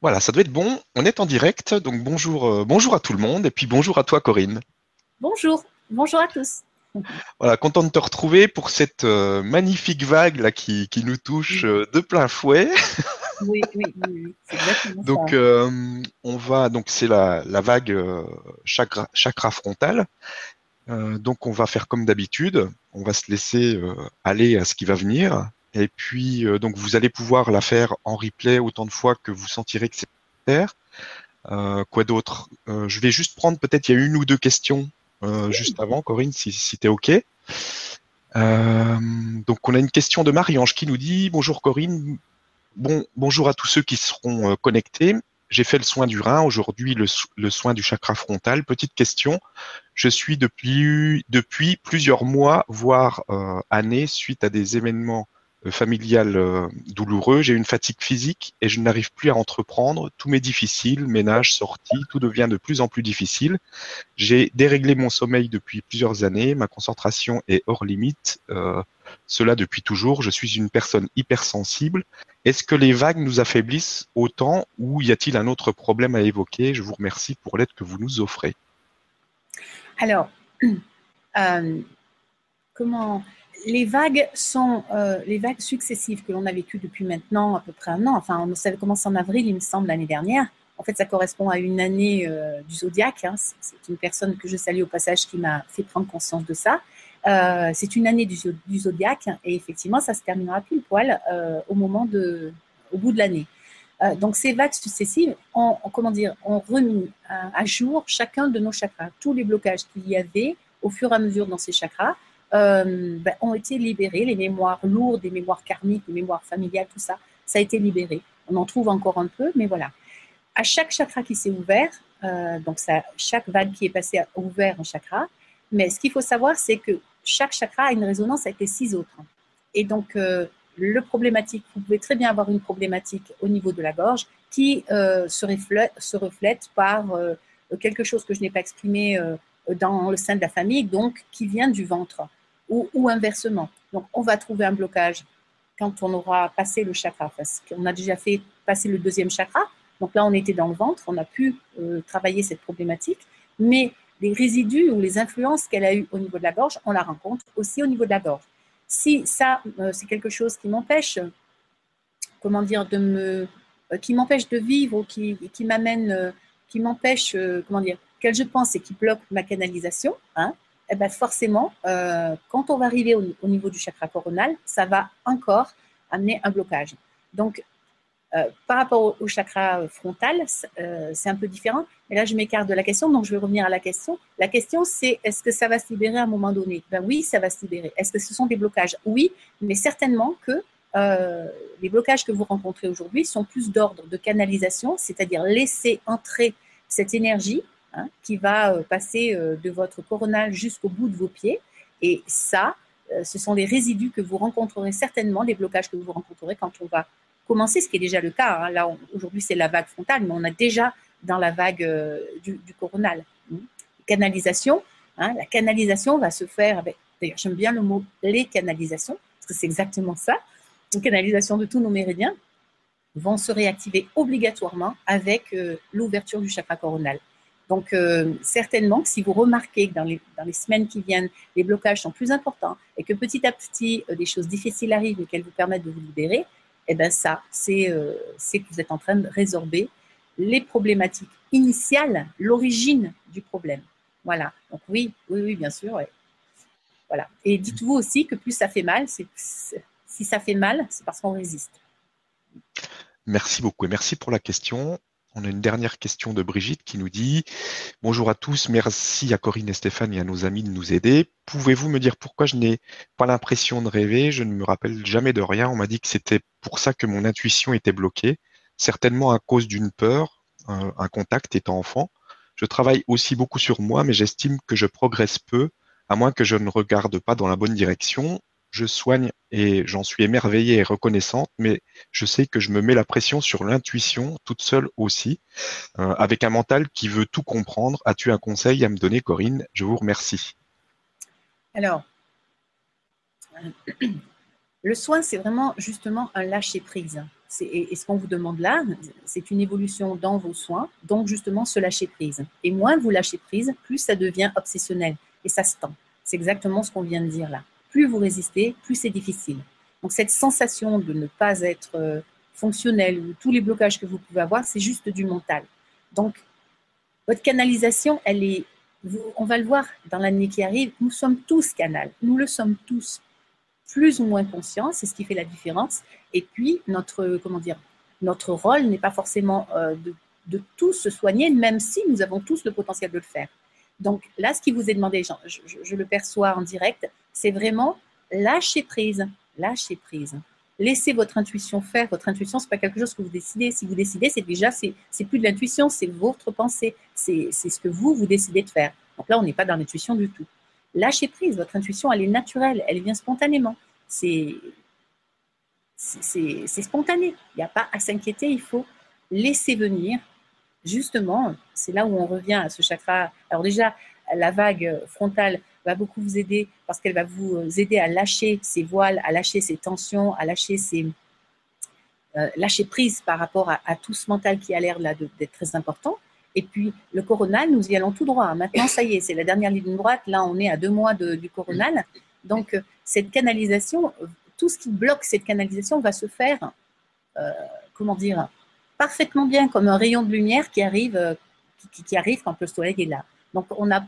Voilà, ça doit être bon. On est en direct, donc bonjour, euh, bonjour à tout le monde et puis bonjour à toi Corinne. Bonjour, bonjour à tous. Voilà, content de te retrouver pour cette euh, magnifique vague là qui, nous touche euh, de plein fouet. Oui, oui, oui, exactement donc, on va, donc c'est la, vague chakra, chakra frontal. donc, on va faire comme d'habitude. On va se laisser aller à ce qui va venir. Et puis, euh, donc, vous allez pouvoir la faire en replay autant de fois que vous sentirez que c'est nécessaire. Euh, quoi d'autre? Euh, Je vais juste prendre peut-être, il y a une ou deux questions juste avant, Corinne, si, si tu es OK. donc, on a une question de Marie-Ange qui nous dit Bonjour Corinne, bon, bonjour à tous ceux qui seront connectés. J'ai fait le soin du rein, aujourd'hui le, le, soin du chakra frontal. Petite question, je suis depuis, depuis plusieurs mois, voire années, suite à des événements euh, familial euh, douloureux, j'ai une fatigue physique et je n'arrive plus à entreprendre. Tout m'est difficile, ménage, sortie, tout devient de plus en plus difficile. J'ai déréglé mon sommeil depuis plusieurs années, ma concentration est hors limite, euh, cela depuis toujours. Je suis une personne hypersensible. Est-ce que les vagues nous affaiblissent autant ou y a-t-il un autre problème à évoquer? Je vous remercie pour l'aide que vous nous offrez. Alors, comment les vagues sont euh, les vagues successives que l'on a vécues depuis maintenant à peu près un an. Enfin, on savait commencé en avril, il me semble, l'année dernière. En fait, ça correspond à une année euh, du zodiaque. Hein. C'est une personne que je salue au passage qui m'a fait prendre conscience de ça. Euh, c'est une année du, zodiaque et effectivement, ça se terminera pile poil au moment de, au bout de l'année. donc, ces vagues successives ont, comment dire, ont remis à jour chacun de nos chakras, tous les blocages qu'il y avait au fur et à mesure dans ces chakras euh, ben, ont été libérés, les mémoires lourdes, les mémoires karmiques, les mémoires familiales, tout ça, ça a été libéré. On en trouve encore un peu, mais voilà. À chaque chakra qui s'est ouvert, euh, donc chaque vague qui est passée a ouvert un chakra, mais ce qu'il faut savoir, c'est que chaque chakra a une résonance avec les six autres. Et donc, euh, le problématique, vous pouvez très bien avoir une problématique au niveau de la gorge qui se, reflète, se reflète par quelque chose que je n'ai pas exprimé dans le sein de la famille, donc qui vient du ventre ou, inversement. Donc, on va trouver un blocage quand on aura passé le chakra, parce qu'on a déjà fait passer le deuxième chakra. Donc là, on était dans le ventre, on a pu euh, travailler cette problématique, mais les résidus ou les influences qu'elle a eues au niveau de la gorge, on la rencontre aussi au niveau de la gorge. Si ça, euh, c'est quelque chose qui m'empêche, comment dire, de me, euh, qui m'empêche de vivre ou qui, qui m'amène, qui m'empêche, comment dire, qu'elle je pense et qui bloque ma canalisation, hein, eh ben forcément, euh, quand on va arriver au, niveau du chakra coronal, ça va encore amener un blocage. Donc, euh, par rapport au, chakra frontal, euh, c'est un peu différent. Mais là, je m'écarte de la question, donc je vais revenir à la question. La question, c'est est-ce que ça va se libérer à un moment donné? Ben oui, ça va se libérer. Est-ce que ce sont des blocages? Oui, mais certainement que les blocages que vous rencontrez aujourd'hui sont plus d'ordre de canalisation, c'est-à-dire laisser entrer cette énergie Hein, qui va euh, passer euh, de votre coronal jusqu'au bout de vos pieds. Et ça, euh, ce sont les résidus que vous rencontrerez certainement, les blocages que vous rencontrerez quand on va commencer, ce qui est déjà le cas. Hein. Là, aujourd'hui, c'est la vague frontale, mais on a déjà dans la vague du, coronal. Hmm. Canalisation, hein, la canalisation va se faire d'ailleurs, j'aime bien le mot les canalisations, parce que c'est exactement ça, une canalisation de tous nos méridiens vont se réactiver obligatoirement avec l'ouverture du chakra coronal. Donc, euh, certainement que si vous remarquez que dans les, dans les, semaines qui viennent, les blocages sont plus importants et que petit à petit, euh, des choses difficiles arrivent et qu'elles vous permettent de vous libérer, eh bien ça, euh, c'est que vous êtes en train de résorber les problématiques initiales, l'origine du problème. Voilà. Donc oui, oui, oui, bien sûr. Voilà. Et dites-vous aussi que plus ça fait mal, si ça fait mal, c'est parce qu'on résiste. Merci beaucoup et merci pour la question. On a une dernière question de Brigitte qui nous dit Bonjour à tous, merci à Corinne et Stéphane et à nos amis de nous aider. Pouvez-vous me dire pourquoi je n'ai pas l'impression de rêver? Je ne me rappelle jamais de rien. On m'a dit que c'était pour ça que mon intuition était bloquée, certainement à cause d'une peur, un, un contact étant enfant. Je travaille aussi beaucoup sur moi, mais j'estime que je progresse peu, à moins que je ne regarde pas dans la bonne direction je soigne et j'en suis émerveillée et reconnaissante, mais je sais que je me mets la pression sur l'intuition toute seule aussi, euh, avec un mental qui veut tout comprendre. As-tu un conseil à me donner, Corinne? Je vous remercie. Alors, Le soin, c'est vraiment justement un lâcher-prise. Et, ce qu'on vous demande là, c'est une évolution dans vos soins, donc justement ce lâcher-prise. Et moins vous lâchez prise, plus ça devient obsessionnel et ça se tend. C'est exactement ce qu'on vient de dire là. Plus vous résistez, plus c'est difficile. Donc cette sensation de ne pas être euh, fonctionnel ou tous les blocages que vous pouvez avoir, c'est juste du mental. Donc votre canalisation, elle est, on va le voir dans l'année qui arrive, nous sommes tous canal, nous le sommes tous, plus ou moins conscients, c'est ce qui fait la différence. Et puis notre, comment dire, notre rôle n'est pas forcément euh, de, de tous se soigner, même si nous avons tous le potentiel de le faire. Donc là, ce qui vous est demandé, je, le perçois en direct, c'est vraiment lâcher prise, lâcher prise. Laissez votre intuition faire. Votre intuition, c'est pas quelque chose que vous décidez. Si vous décidez, c'est déjà, c'est plus de l'intuition, c'est votre pensée, c'est ce que vous, vous décidez de faire. Donc là, on n'est pas dans l'intuition du tout. Lâchez prise. Votre intuition, elle est naturelle, elle vient spontanément. C'est spontané. Il n'y a pas à s'inquiéter, il faut laisser venir justement, c'est là où on revient à ce chakra. Alors déjà, la vague frontale va beaucoup vous aider parce qu'elle va vous aider à lâcher ces voiles, à lâcher ces tensions, à lâcher ces euh, lâcher prise par rapport à, tout ce mental qui a l'air là d'être très important. Et puis le coronal, nous y allons tout droit. Maintenant, ça y est, c'est la dernière ligne droite. Là, on est à deux mois du coronal. Donc cette canalisation, tout ce qui bloque cette canalisation va se faire, euh, comment dire, parfaitement bien comme un rayon de lumière qui arrive, euh, qui, arrive quand le soleil est là. Donc, on a,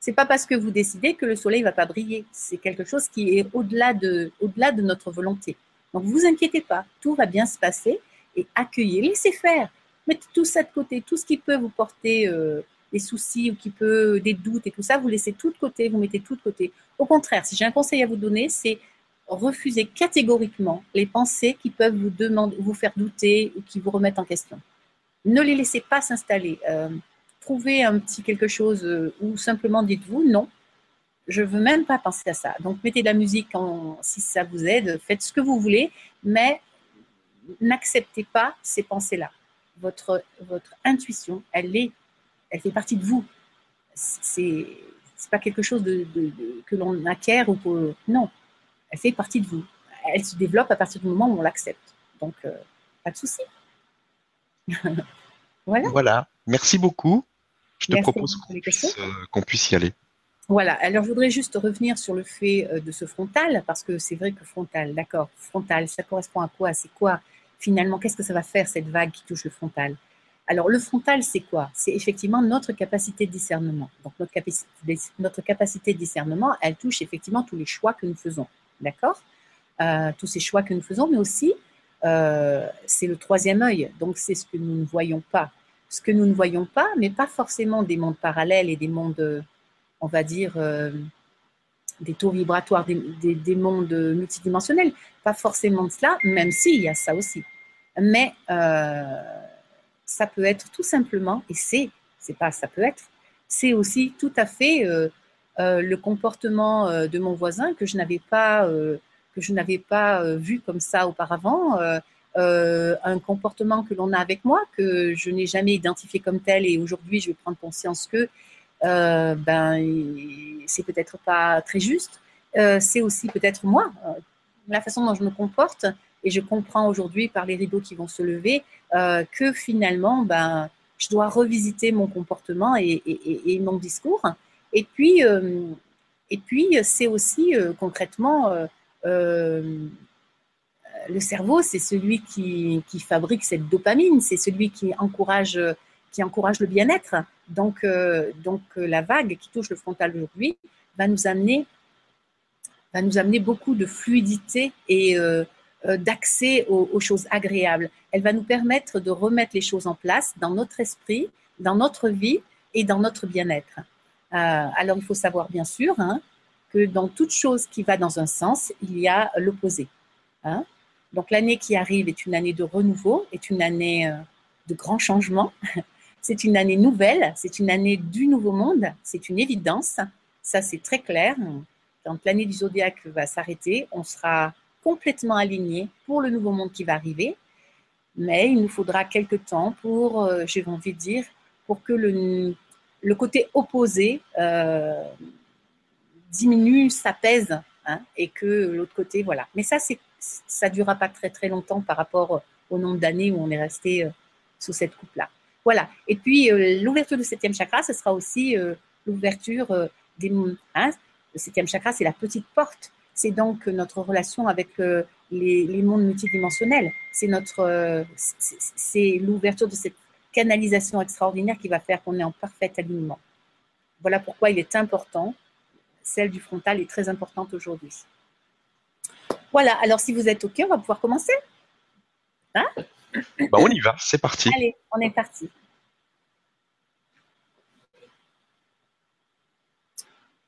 c'est pas parce que vous décidez que le soleil va pas briller. C'est quelque chose qui est au-delà de, au-delà de notre volonté. Donc, vous inquiétez pas, tout va bien se passer et accueillez, laissez faire. Mettez tout ça de côté, tout ce qui peut vous porter euh, des soucis ou qui peut des doutes et tout ça, vous laissez tout de côté, vous mettez tout de côté. Au contraire, si j'ai un conseil à vous donner, c'est refusez catégoriquement les pensées qui peuvent vous, demander, vous faire douter ou qui vous remettent en question. Ne les laissez pas s'installer. Euh, trouvez un petit quelque chose euh, ou simplement dites-vous non, je ne veux même pas penser à ça. Donc mettez de la musique si ça vous aide, faites ce que vous voulez, mais n'acceptez pas ces pensées-là. Votre, votre intuition, elle, est, elle fait partie de vous. C'est n'est pas quelque chose que l'on acquiert ou que, non, elle fait partie de vous. Elle se développe à partir du moment où on l'accepte. Donc, euh, pas de souci. voilà. Voilà. Merci beaucoup. Je te propose euh, qu'on puisse, y aller. Voilà. Alors, je voudrais juste revenir sur le fait euh, de ce frontal, parce que c'est vrai que frontal, d'accord, frontal, ça correspond à quoi? C'est quoi finalement? Qu'est-ce que ça va faire cette vague qui touche le frontal? Alors, le frontal, c'est quoi? C'est effectivement notre capacité de discernement. Donc, notre, notre, capacité de discernement, elle touche effectivement tous les choix que nous faisons. D'accord euh, Tous ces choix que nous faisons, mais aussi, euh, c'est le troisième œil. Donc, c'est ce que nous ne voyons pas. Ce que nous ne voyons pas, mais pas forcément des mondes parallèles et des mondes, on va dire, euh, des taux vibratoires, des, mondes multidimensionnels. Pas forcément de cela, même s'il y a ça aussi. Mais ça peut être tout simplement, et c'est, c'est pas ça peut être, c'est aussi tout à fait euh, le comportement euh, de mon voisin que je n'avais pas, euh, que je n'avais pas vu comme ça auparavant, un comportement que l'on a avec moi que je n'ai jamais identifié comme tel et aujourd'hui je vais prendre conscience que ben c'est peut-être pas très juste. c'est aussi peut-être moi, la façon dont je me comporte et je comprends aujourd'hui par les rideaux qui vont se lever que finalement ben je dois revisiter mon comportement et, et mon discours et puis, euh, et puis c'est aussi euh, concrètement euh, le cerveau, c'est celui qui, fabrique cette dopamine, c'est celui qui encourage, qui encourage le bien-être. Donc, donc la vague qui touche le frontal aujourd'hui va nous amener, va nous amener beaucoup de fluidité et d'accès aux, choses agréables. Elle va nous permettre de remettre les choses en place dans notre esprit, dans notre vie et dans notre bien-être. Euh, alors, il faut savoir, bien sûr, hein, que dans toute chose qui va dans un sens, il y a l'opposé. Hein. Donc, l'année qui arrive est une année de renouveau, est une année euh, de grands changements. C'est une année nouvelle, c'est une année du nouveau monde, c'est une évidence. Ça, c'est très clair. Quand l'année du zodiaque va s'arrêter, on sera complètement aligné pour le nouveau monde qui va arriver. Mais il nous faudra quelques temps pour, euh, j'ai envie de dire, pour que le, le côté opposé euh, diminue, s'apaise hein, et que l'autre côté, voilà. Mais ça, c'est, ça durera pas très très longtemps par rapport au nombre d'années où on est resté sous cette coupe-là. Voilà. Et puis, l'ouverture du septième chakra, ce sera aussi l'ouverture des... Hein, le septième chakra, c'est la petite porte. C'est donc notre relation avec les, les, mondes multidimensionnels. C'est notre, c'est l'ouverture de cette canalisation extraordinaire qui va faire qu'on est en parfait alignement. Voilà pourquoi il est important. Celle du frontal est très importante aujourd'hui. Voilà, alors si vous êtes OK, on va pouvoir commencer. Hein bah, on y va, c'est parti. Allez, on est parti.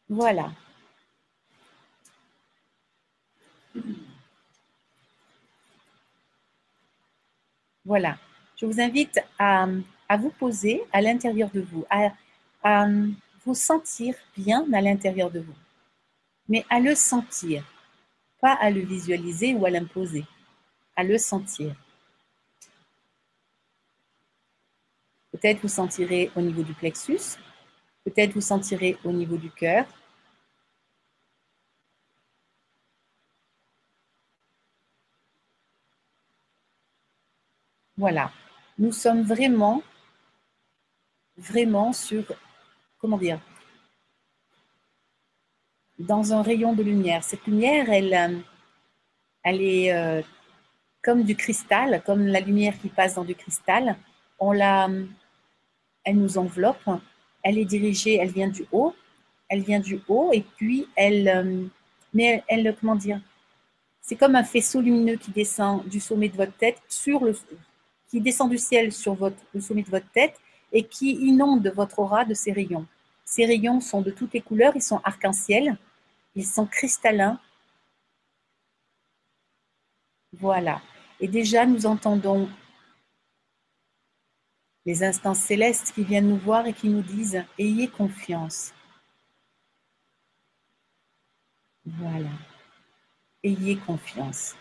Voilà. Voilà. Je vous invite à, vous poser à l'intérieur de vous, à, vous sentir bien à l'intérieur de vous, mais à le sentir, pas à le visualiser ou à l'imposer, à le sentir. Peut-être vous sentirez au niveau du plexus, peut-être vous sentirez au niveau du cœur, Voilà. Nous sommes vraiment, vraiment sur, comment dire, dans un rayon de lumière. Cette lumière, elle, euh, est euh, comme du cristal, comme la lumière qui passe dans du cristal. On la, elle nous enveloppe. Elle est dirigée, elle vient du haut. Elle vient du haut et puis elle, euh, mais elle comment dire, c'est comme un faisceau lumineux qui descend du sommet de votre tête sur le, qui descend du ciel sur le sommet de votre tête et qui inonde votre aura de ces rayons. Ces rayons sont de toutes les couleurs, ils sont arc-en-ciel, ils sont cristallins. Voilà. Et déjà, nous entendons les instances célestes qui viennent nous voir et qui nous disent Ayez confiance. Voilà. Ayez confiance.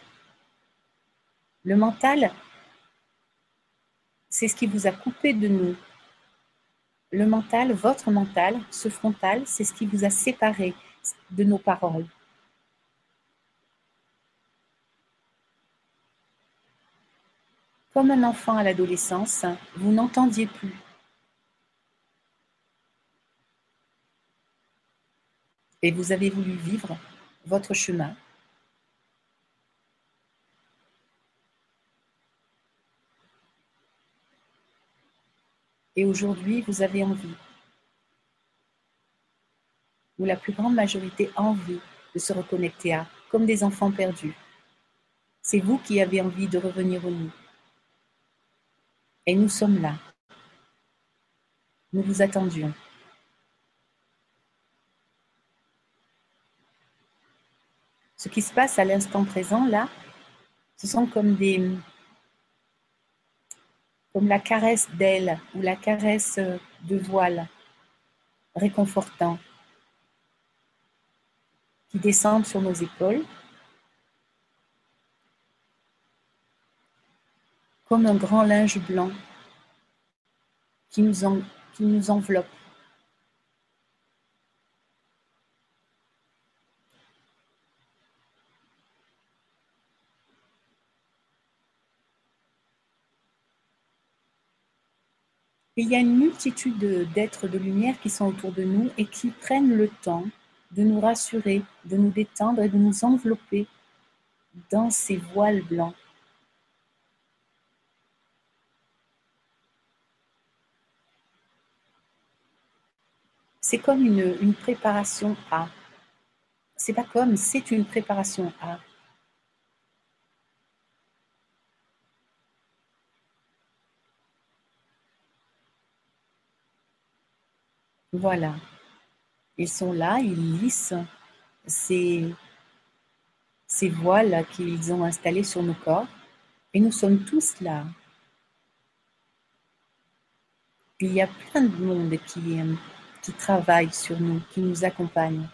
Le mental c'est ce qui vous a coupé de nous. Le mental, votre mental, ce frontal, c'est ce qui vous a séparé de nos paroles. Comme un enfant à l'adolescence, vous n'entendiez plus. Et vous avez voulu vivre votre chemin Et aujourd'hui, vous avez envie, ou la plus grande majorité envie de se reconnecter à, comme des enfants perdus. C'est vous qui avez envie de revenir au nous. Et nous sommes là. Nous vous attendions. Ce qui se passe à l'instant présent, là, ce sont comme des, comme la caresse d'aile ou la caresse de voile réconfortant qui descendent sur nos épaules, comme un grand linge blanc qui nous, qui nous enveloppe. Il y a une multitude d'êtres de lumière qui sont autour de nous et qui prennent le temps de nous rassurer, de nous détendre et de nous envelopper dans ces voiles blancs. C'est comme une, préparation à. C'est pas comme, c'est une préparation à. Voilà. Ils sont là, ils lissent ces, voiles qu'ils ont installées sur nos corps. Et nous sommes tous là. Il y a plein de monde qui, qui travaille sur nous, qui nous accompagne.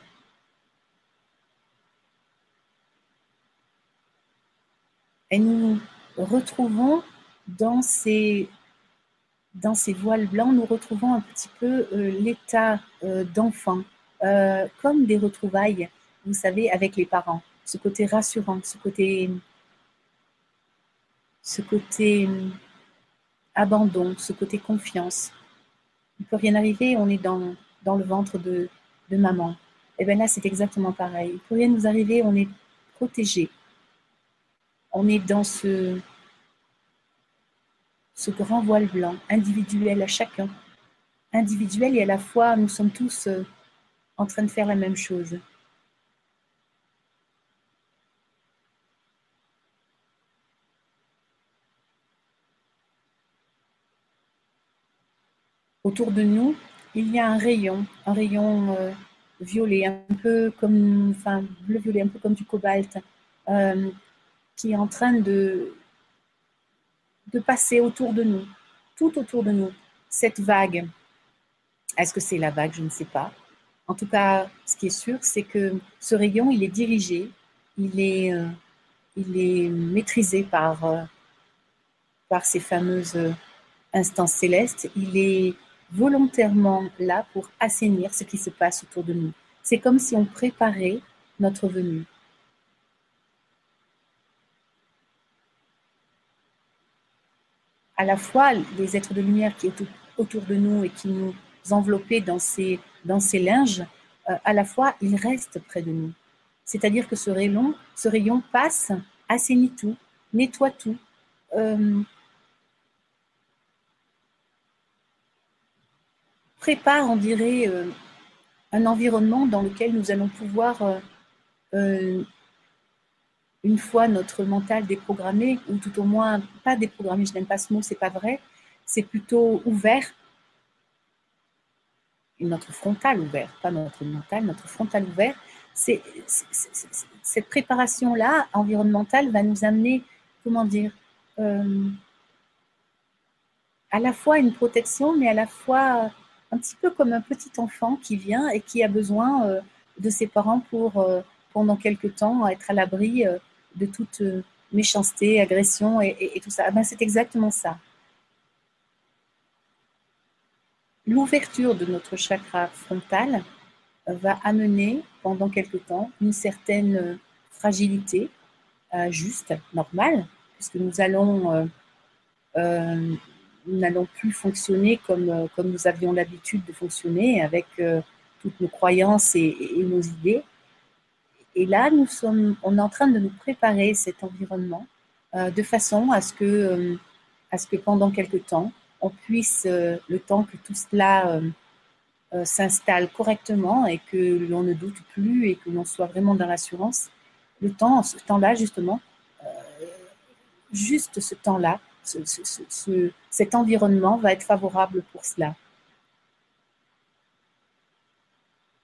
Et nous nous retrouvons dans ces dans ces voiles blancs, nous retrouvons un petit peu euh, l'état euh, d'enfant, euh, comme des retrouvailles. vous savez, avec les parents. Ce côté rassurant, ce côté, ce côté abandon, ce côté confiance. Il ne peut rien arriver, on est dans, dans le ventre de, de maman. Et bien là, c'est exactement pareil. Il ne peut rien nous arriver, on est protégé. On est dans ce, ce grand voile blanc, individuel à chacun. Individuel et à la fois, nous sommes tous euh, en train de faire la même chose. Autour de nous, il y a un rayon, un rayon euh, violet, un peu comme, enfin, bleu-violet, un peu comme du cobalt, euh, qui est en train de, de passer autour de nous, tout autour de nous. Cette vague, est-ce que c'est la vague? Je ne sais pas. En tout cas, ce qui est sûr, c'est que ce rayon, il est dirigé, il est, euh, il est maîtrisé par, euh, par ces fameuses instances célestes. Il est volontairement là pour assainir ce qui se passe autour de nous. C'est comme si on préparait notre venue. À la fois les êtres de lumière qui sont autour de nous et qui nous enveloppaient dans ces, dans ces linges, euh, à la fois ils restent près de nous. C'est-à-dire que ce rayon, ce rayon passe, assainit tout, nettoie tout, euh, prépare, on dirait, euh, un environnement dans lequel nous allons pouvoir, une fois notre mental déprogrammé, ou tout au moins pas déprogrammé, je n'aime pas ce mot, c'est pas vrai, c'est plutôt ouvert, notre frontal ouvert, pas notre mental, notre frontal ouvert, c'est, cette préparation-là environnementale va nous amener, comment dire, à la fois une protection, mais à la fois un petit peu comme un petit enfant qui vient et qui a besoin euh, de ses parents pour, euh, pendant quelque temps, être à l'abri euh, de toute méchanceté, agression et, tout ça. Ah ben, c'est exactement ça. L'ouverture de notre chakra frontal va amener pendant quelque temps une certaine fragilité juste, normale, puisque nous allons n'allons plus fonctionner comme, euh, nous avions l'habitude de fonctionner avec euh, toutes nos croyances et, nos idées. Et là, nous sommes, on est en train de nous préparer cet environnement euh, de façon à ce, que, à ce que pendant quelque temps, on puisse, le temps que tout cela s'installe correctement et que l'on ne doute plus et que l'on soit vraiment dans l'assurance, le temps, ce temps-là, justement, juste ce temps-là, cet environnement va être favorable pour cela.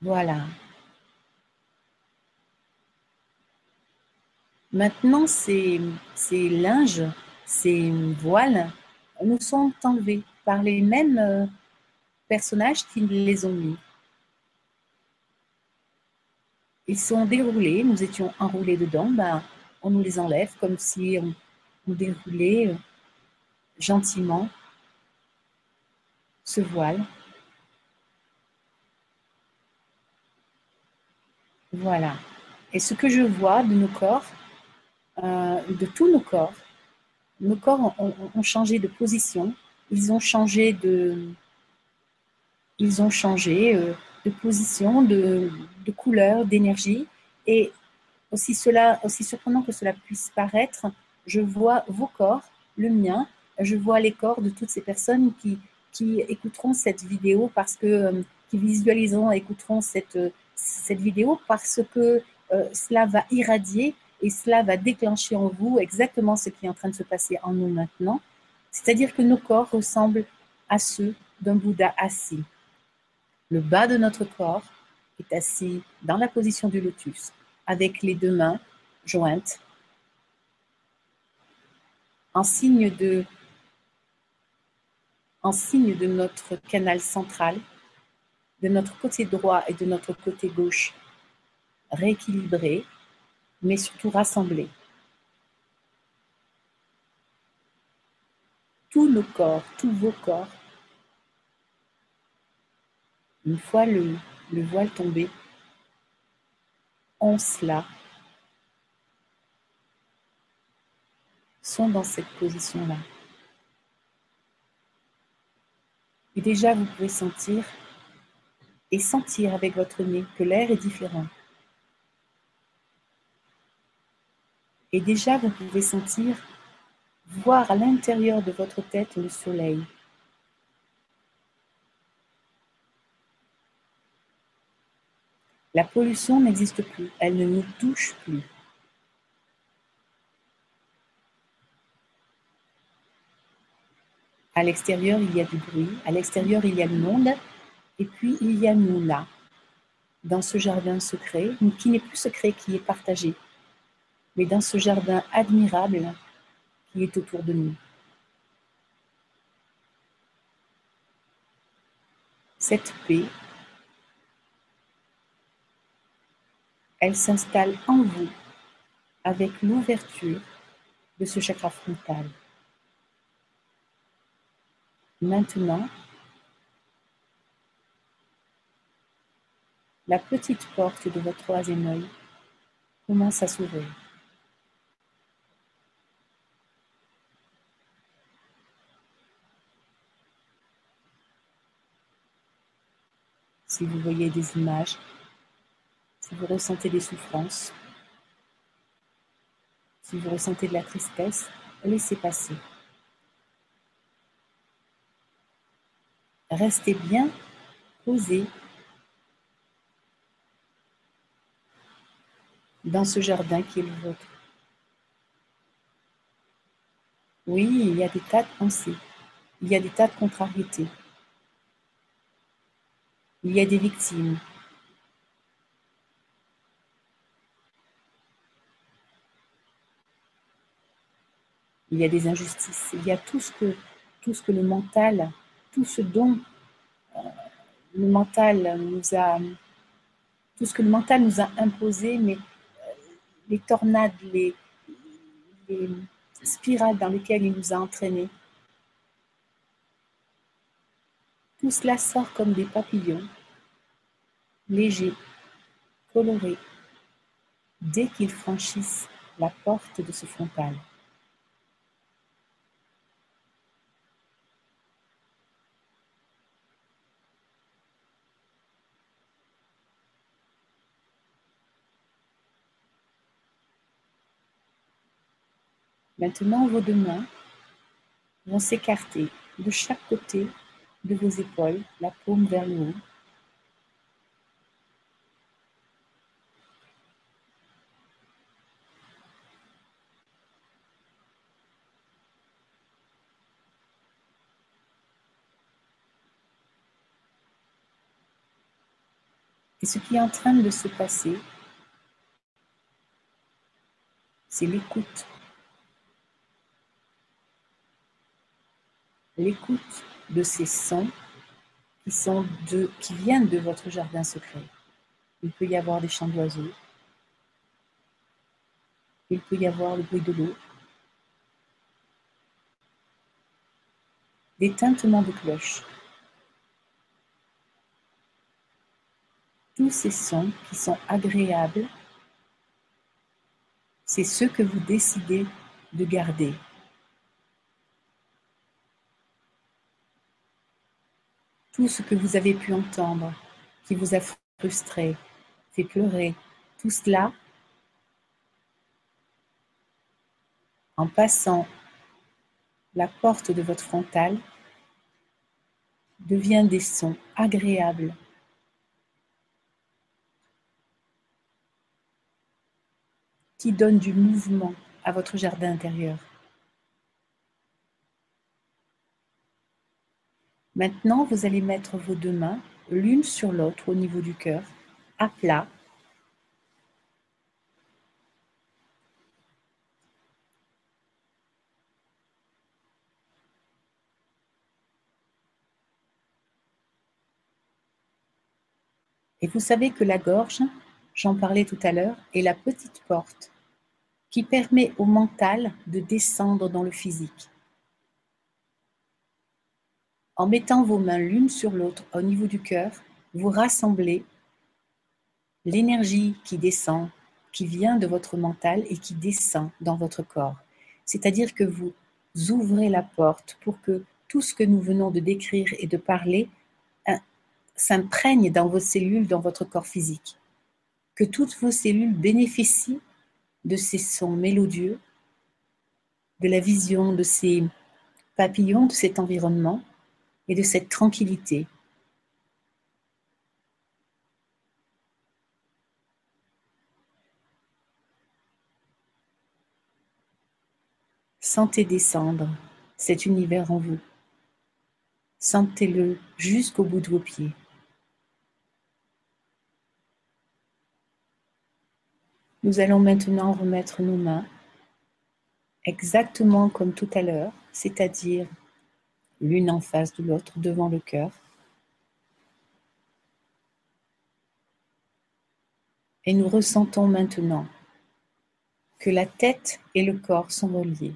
Voilà. Maintenant, ces, ces linges, ces voiles nous sont enlevés par les mêmes euh, personnages qui les ont mis. Ils sont déroulés, nous étions enroulés dedans, ben, on nous les enlève comme si on, on déroulait euh, gentiment ce voile. Voilà. Et ce que je vois de nos corps, euh, de tous nos corps, nos corps ont, changé de position, ils ont changé de, ils ont changé euh, de position, de, de couleur, d'énergie. Et aussi cela, aussi surprenant que cela puisse paraître, je vois vos corps, le mien, je vois les corps de toutes ces personnes qui, qui écouteront cette vidéo parce que, euh, qui visualiseront, écouteront cette, cette vidéo parce que cela va irradier et cela va déclencher en vous exactement ce qui est en train de se passer en nous maintenant. C'est-à-dire que nos corps ressemblent à ceux d'un Bouddha assis. Le bas de notre corps est assis dans la position du lotus, avec les deux mains jointes, en signe de notre canal central, de notre côté droit et de notre côté gauche, rééquilibrés, mais surtout rassemblés. Tous nos corps, tous vos corps, une fois le, le voile tombé, ont cela, sont dans cette position-là. Et déjà, vous pouvez sentir et sentir avec votre nez que l'air est différent. Et déjà, vous pouvez sentir, voir à l'intérieur de votre tête le soleil. La pollution n'existe plus, elle ne nous touche plus. À l'extérieur, il y a du bruit, à l'extérieur, il y a le monde, et puis il y a nous là, dans ce jardin secret, qui n'est plus secret, qui est partagé, mais dans ce jardin admirable qui est autour de nous. Cette paix, elle s'installe en vous avec l'ouverture de ce chakra frontal. Maintenant, la petite porte de votre troisième œil commence à s'ouvrir. Si vous voyez des images, si vous ressentez des souffrances, si vous ressentez de la tristesse, laissez passer. Restez bien posé dans ce jardin qui est le vôtre. Oui, il y a des tas de pensées, il y a des tas de contrariétés, il y a des victimes. Il y a des injustices, il y a tout ce que, le mental tout ce dont euh, le mental nous a, tout ce que le mental nous a imposé, mais euh, les tornades, les spirales dans lesquelles il nous a entraînés, tout cela sort comme des papillons, légers, colorés, dès qu'ils franchissent la porte de ce frontal. Maintenant, vos deux mains vont s'écarter de chaque côté de vos épaules, la paume vers le haut. Et ce qui est en train de se passer, c'est l'écoute l'écoute de ces sons qui, viennent de votre jardin secret. Il peut y avoir des chants d'oiseaux, il peut y avoir le bruit de l'eau, des tintements de cloches. Tous ces sons qui sont agréables, c'est ceux que vous décidez de garder. tout ce que vous avez pu entendre, qui vous a frustré, fait pleurer, tout cela, en passant la porte de votre frontal, devient des sons agréables. Qui donnent du mouvement à votre jardin intérieur. Maintenant, vous allez mettre vos deux mains l'une sur l'autre au niveau du cœur, à plat. Et vous savez que la gorge, j'en parlais tout à l'heure, est la petite porte qui permet au mental de descendre dans le physique. En mettant vos mains l'une sur l'autre au niveau du cœur, vous rassemblez l'énergie qui descend, qui vient de votre mental et qui descend dans votre corps. C'est-à-dire que vous ouvrez la porte pour que tout ce que nous venons de décrire et de parler s'imprègne dans vos cellules, dans votre corps physique. Que toutes vos cellules bénéficient de ces sons mélodieux, de la vision de ces papillons, de cet environnement et de cette tranquillité Sentez descendre cet univers en vous. Sentez-le jusqu'au bout de vos pieds. Nous allons maintenant remettre nos mains exactement comme tout à l'heure, c'est-à-dire l'une en face de l'autre devant le cœur. Et nous ressentons maintenant que la tête et le corps sont reliés.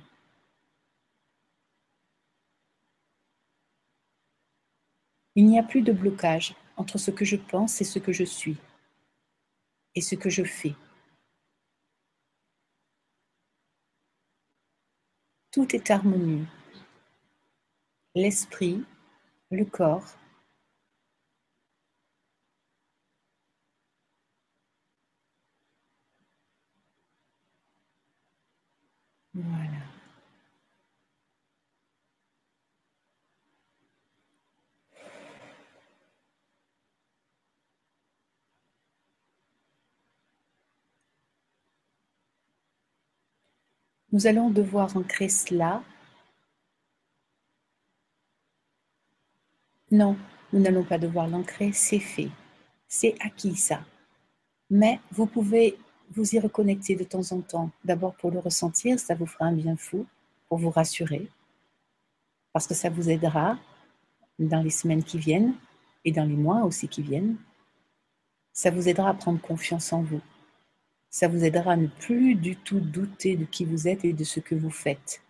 Il n'y a plus de blocage entre ce que je pense et ce que je suis et ce que je fais. Tout est harmonieux. L'esprit, le corps, Voilà. Nous allons devoir ancrer cela. Non, nous n'allons pas devoir l'ancrer, c'est fait. C'est acquis ça. Mais vous pouvez vous y reconnecter de temps en temps. D'abord pour le ressentir, ça vous fera un bien fou, pour vous rassurer, parce que ça vous aidera dans les semaines qui viennent et dans les mois aussi qui viennent. Ça vous aidera à prendre confiance en vous. Ça vous aidera à ne plus du tout douter de qui vous êtes et de ce que vous faites.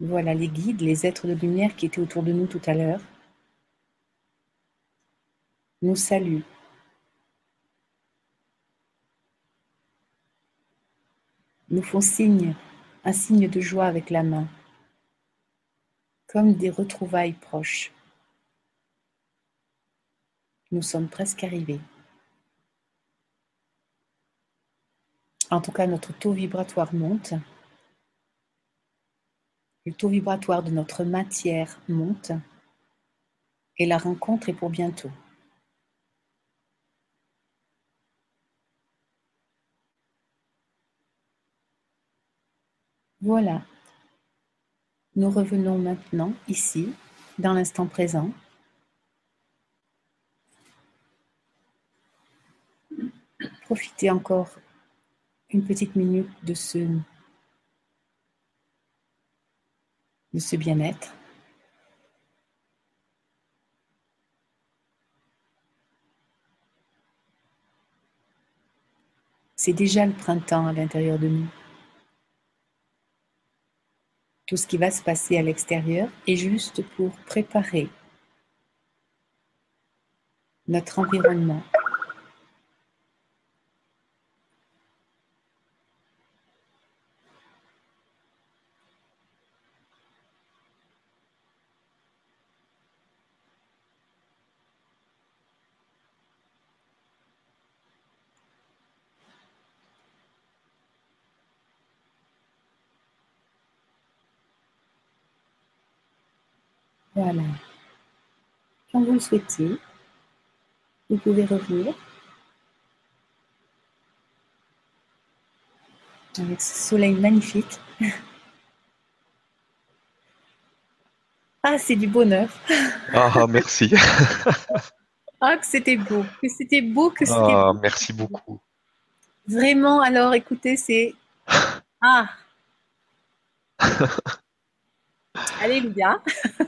Voilà les guides, les êtres de lumière qui étaient autour de nous tout à l'heure. Nous saluent. Nous font signe, un signe de joie avec la main comme des retrouvailles proches. Nous sommes presque arrivés. En tout cas, notre taux vibratoire monte. Le taux vibratoire de notre matière monte. Et la rencontre est pour bientôt. Voilà, nous revenons maintenant ici, dans l'instant présent. Profitez encore une petite minute de ce, bien-être. C'est déjà le printemps à l'intérieur de nous tout ce qui va se passer à l'extérieur est juste pour préparer notre environnement. Voilà. Quand vous le souhaitez, vous pouvez revenir avec ce soleil magnifique. Ah, c'est du bonheur. Ah, merci. Ah, que c'était beau. Que c'était beau, que c'était Ah, merci beaucoup. Vraiment, alors écoutez, c'est. Ah Alléluia.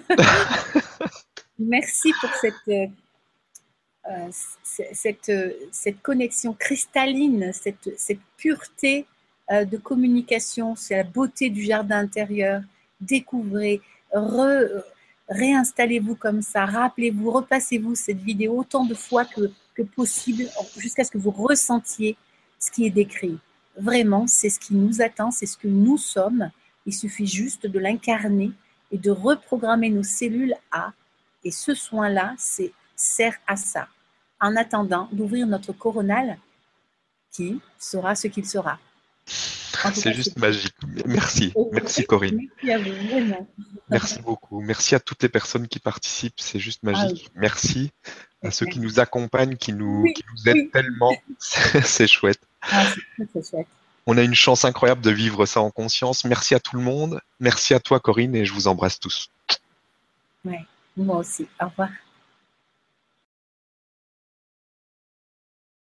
Merci pour cette, euh, euh, cette, euh, cette, connexion cristalline, cette, cette pureté de communication, c'est la beauté du jardin intérieur découvrez, réinstallez-vous comme ça, rappelez-vous, repassez-vous cette vidéo autant de fois que, que possible jusqu'à ce que vous ressentiez ce qui est décrit. Vraiment, c'est ce qui nous attend, c'est ce que nous sommes. Il suffit juste de l'incarner et de reprogrammer nos cellules à. Et ce soin-là, c'est sert à ça. En attendant d'ouvrir notre coronal, qui sera ce qu'il sera. C'est juste magique. Merci. Merci Corinne. Merci à vous, vraiment. Merci beaucoup. Merci à toutes les personnes qui participent. C'est juste magique. Ah Merci à ceux qui nous accompagnent, qui nous, qui nous aident tellement. C'est chouette. Ah, chouette. On a une chance incroyable de vivre ça en conscience. Merci à tout le monde. Merci à toi Corinne et je vous embrasse tous. Moi aussi. Au revoir.